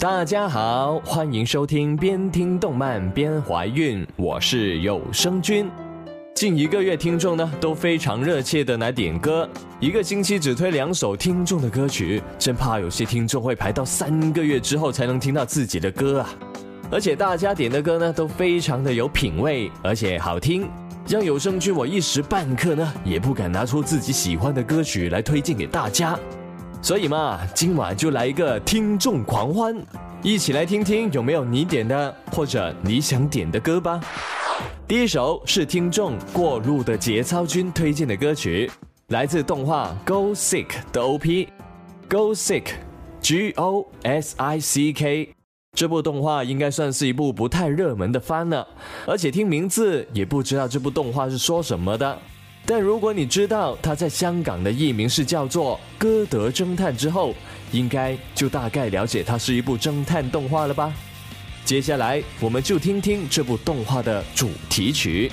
大家好，欢迎收听边听动漫边怀孕，我是有声君。近一个月听众呢都非常热切的来点歌，一个星期只推两首听众的歌曲，真怕有些听众会排到三个月之后才能听到自己的歌啊！而且大家点的歌呢都非常的有品味，而且好听，让有声君我一时半刻呢也不敢拿出自己喜欢的歌曲来推荐给大家。所以嘛，今晚就来一个听众狂欢，一起来听听有没有你点的或者你想点的歌吧。第一首是听众过路的节操君推荐的歌曲，来自动画《Go Sick》的 OP，《Go Sick》，G O S I C K。这部动画应该算是一部不太热门的番了，而且听名字也不知道这部动画是说什么的。但如果你知道他在香港的艺名是叫做《歌德侦探》之后，应该就大概了解它是一部侦探动画了吧？接下来我们就听听这部动画的主题曲。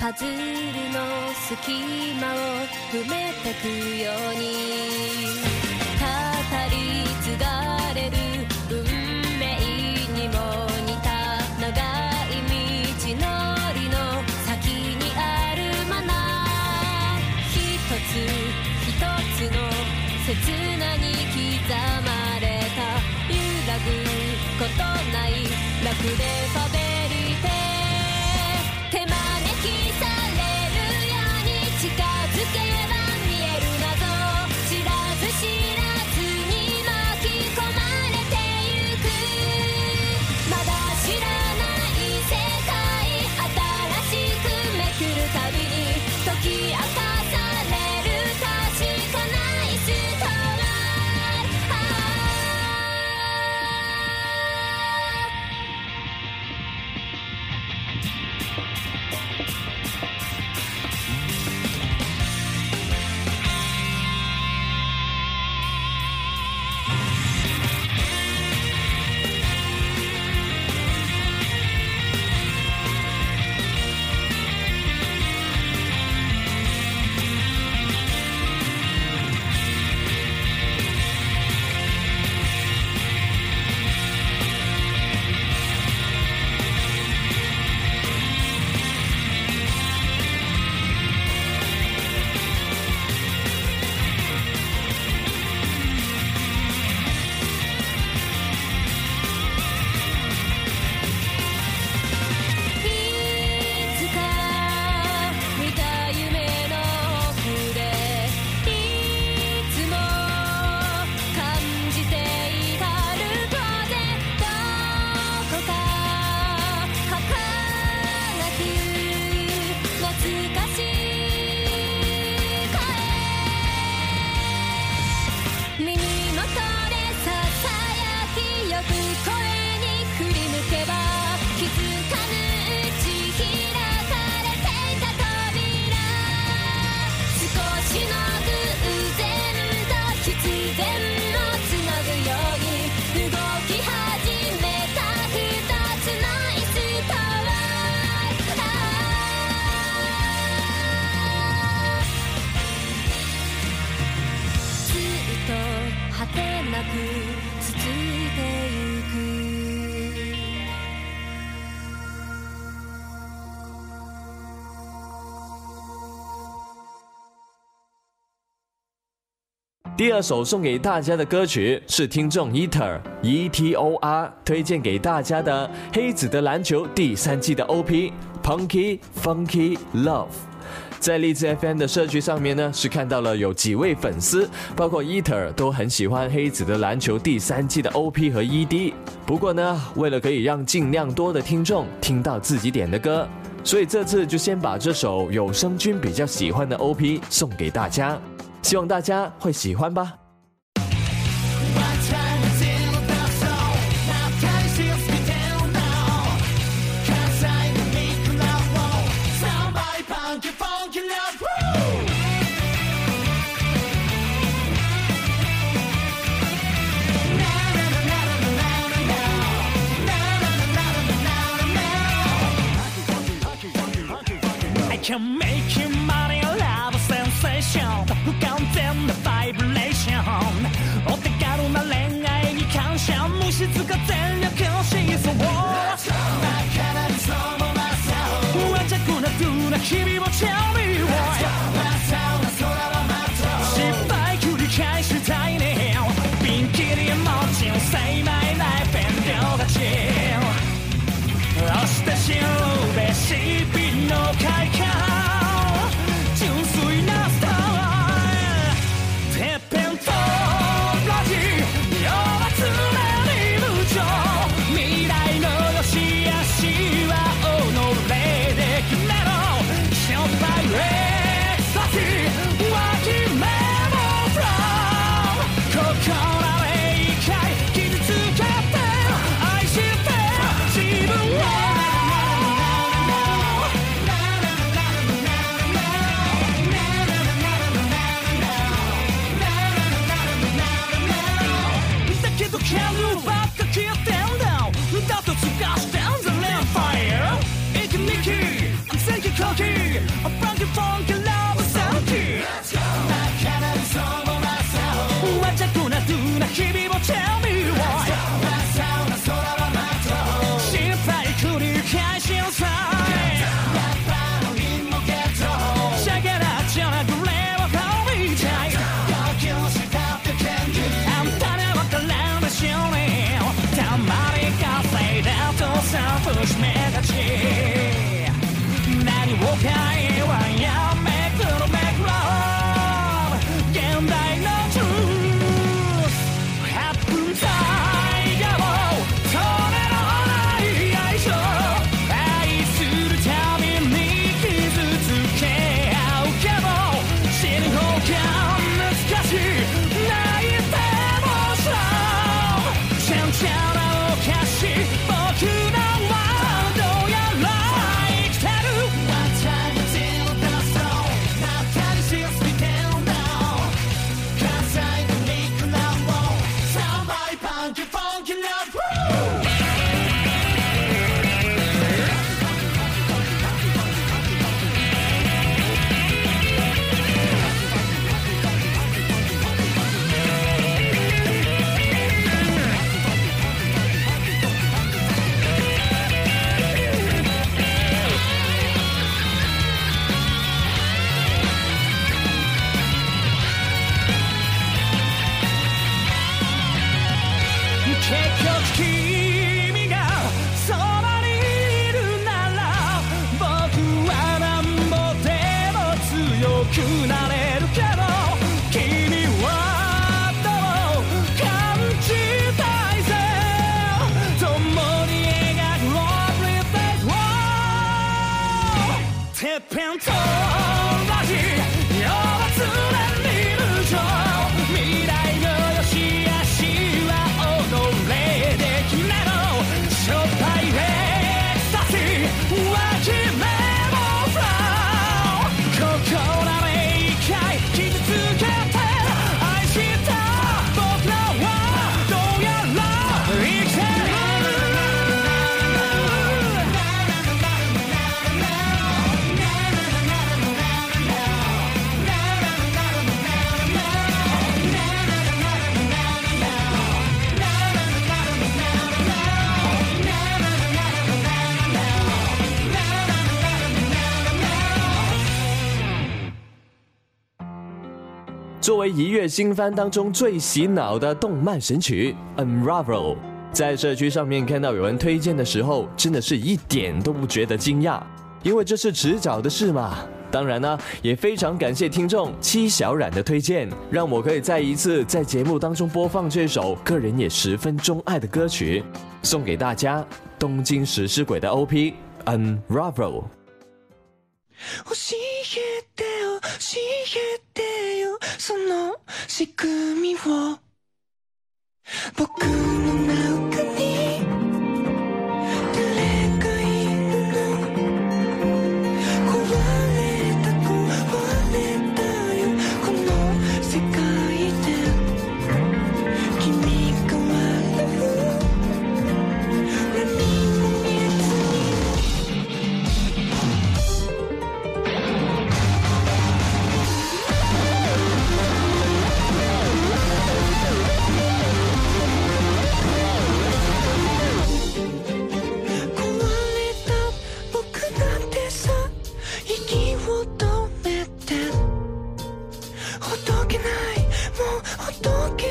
パズルの隙間を埋めてくように語り継がれる運命にも似た長い道のりの先にあるまナー一つ一つの刹那に刻まれた揺らぐことないラフレファベ第二首送给大家的歌曲是听众 e t e r E T O R 推荐给大家的《黑子的篮球》第三季的 O P Punky Funky Love。在荔枝 F M 的社区上面呢，是看到了有几位粉丝，包括 e t e r 都很喜欢《黑子的篮球》第三季的 O P 和 E D。不过呢，为了可以让尽量多的听众听到自己点的歌，所以这次就先把这首有声君比较喜欢的 O P 送给大家。希望大家会喜欢吧。作为一月新番当中最洗脑的动漫神曲《Unravel》，在社区上面看到有人推荐的时候，真的是一点都不觉得惊讶，因为这是迟早的事嘛。当然呢，也非常感谢听众七小冉的推荐，让我可以再一次在节目当中播放这首个人也十分钟爱的歌曲，送给大家《东京食尸鬼》的 OP《Unravel》。教えてよ教えてよその仕組みを僕のをほっとけないもうほっとけ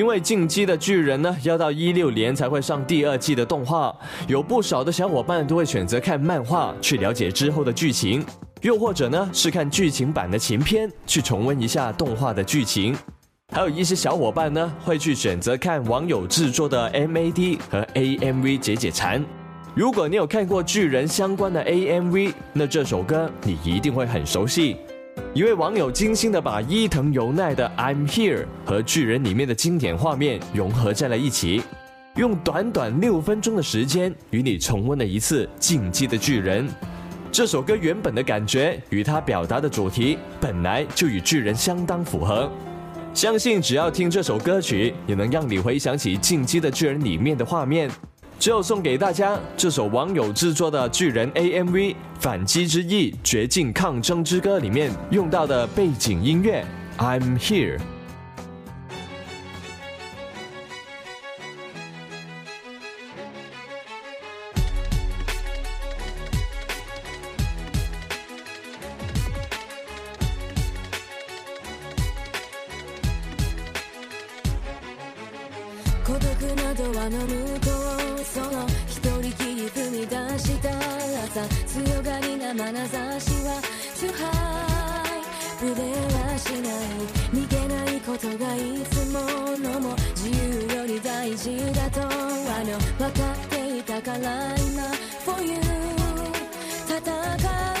因为《进击的巨人》呢，要到一六年才会上第二季的动画，有不少的小伙伴都会选择看漫画去了解之后的剧情，又或者呢是看剧情版的前篇去重温一下动画的剧情，还有一些小伙伴呢会去选择看网友制作的 MAD 和 AMV 解解馋。如果你有看过巨人相关的 AMV，那这首歌你一定会很熟悉。一位网友精心的把伊藤由奈的《I'm Here》和《巨人》里面的经典画面融合在了一起，用短短六分钟的时间与你重温了一次《进击的巨人》。这首歌原本的感觉与它表达的主题本来就与巨人相当符合，相信只要听这首歌曲，也能让你回想起《进击的巨人》里面的画面。只有送给大家这首网友制作的巨人 AMV《反击之翼：绝境抗争之歌》里面用到的背景音乐《I'm Here》。くなドアの向こうその一人きり踏み出した朝強がりな眼差しは Too high 腕はしない逃げないことがいつものも自由より大事だとあの分かっていたから今 For you 戦う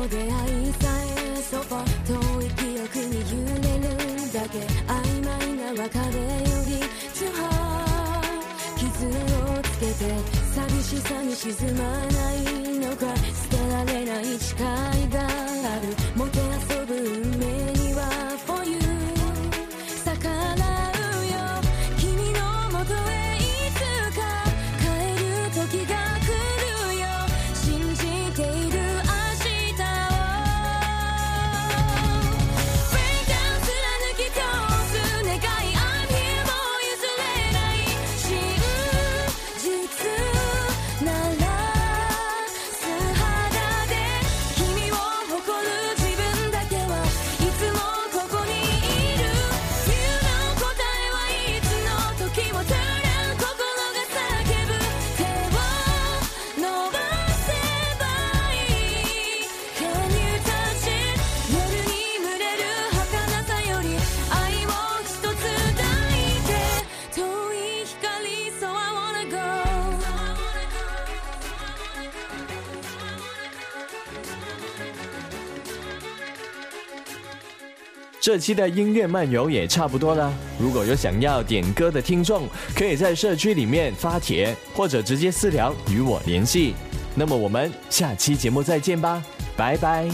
の出会いさえそば遠い記憶に揺れるだけ曖昧な別れよりつは傷をつけて寂しさに沈まないのか捨てられない力这期的音乐漫游也差不多了。如果有想要点歌的听众，可以在社区里面发帖，或者直接私聊与我联系。那么我们下期节目再见吧，拜拜。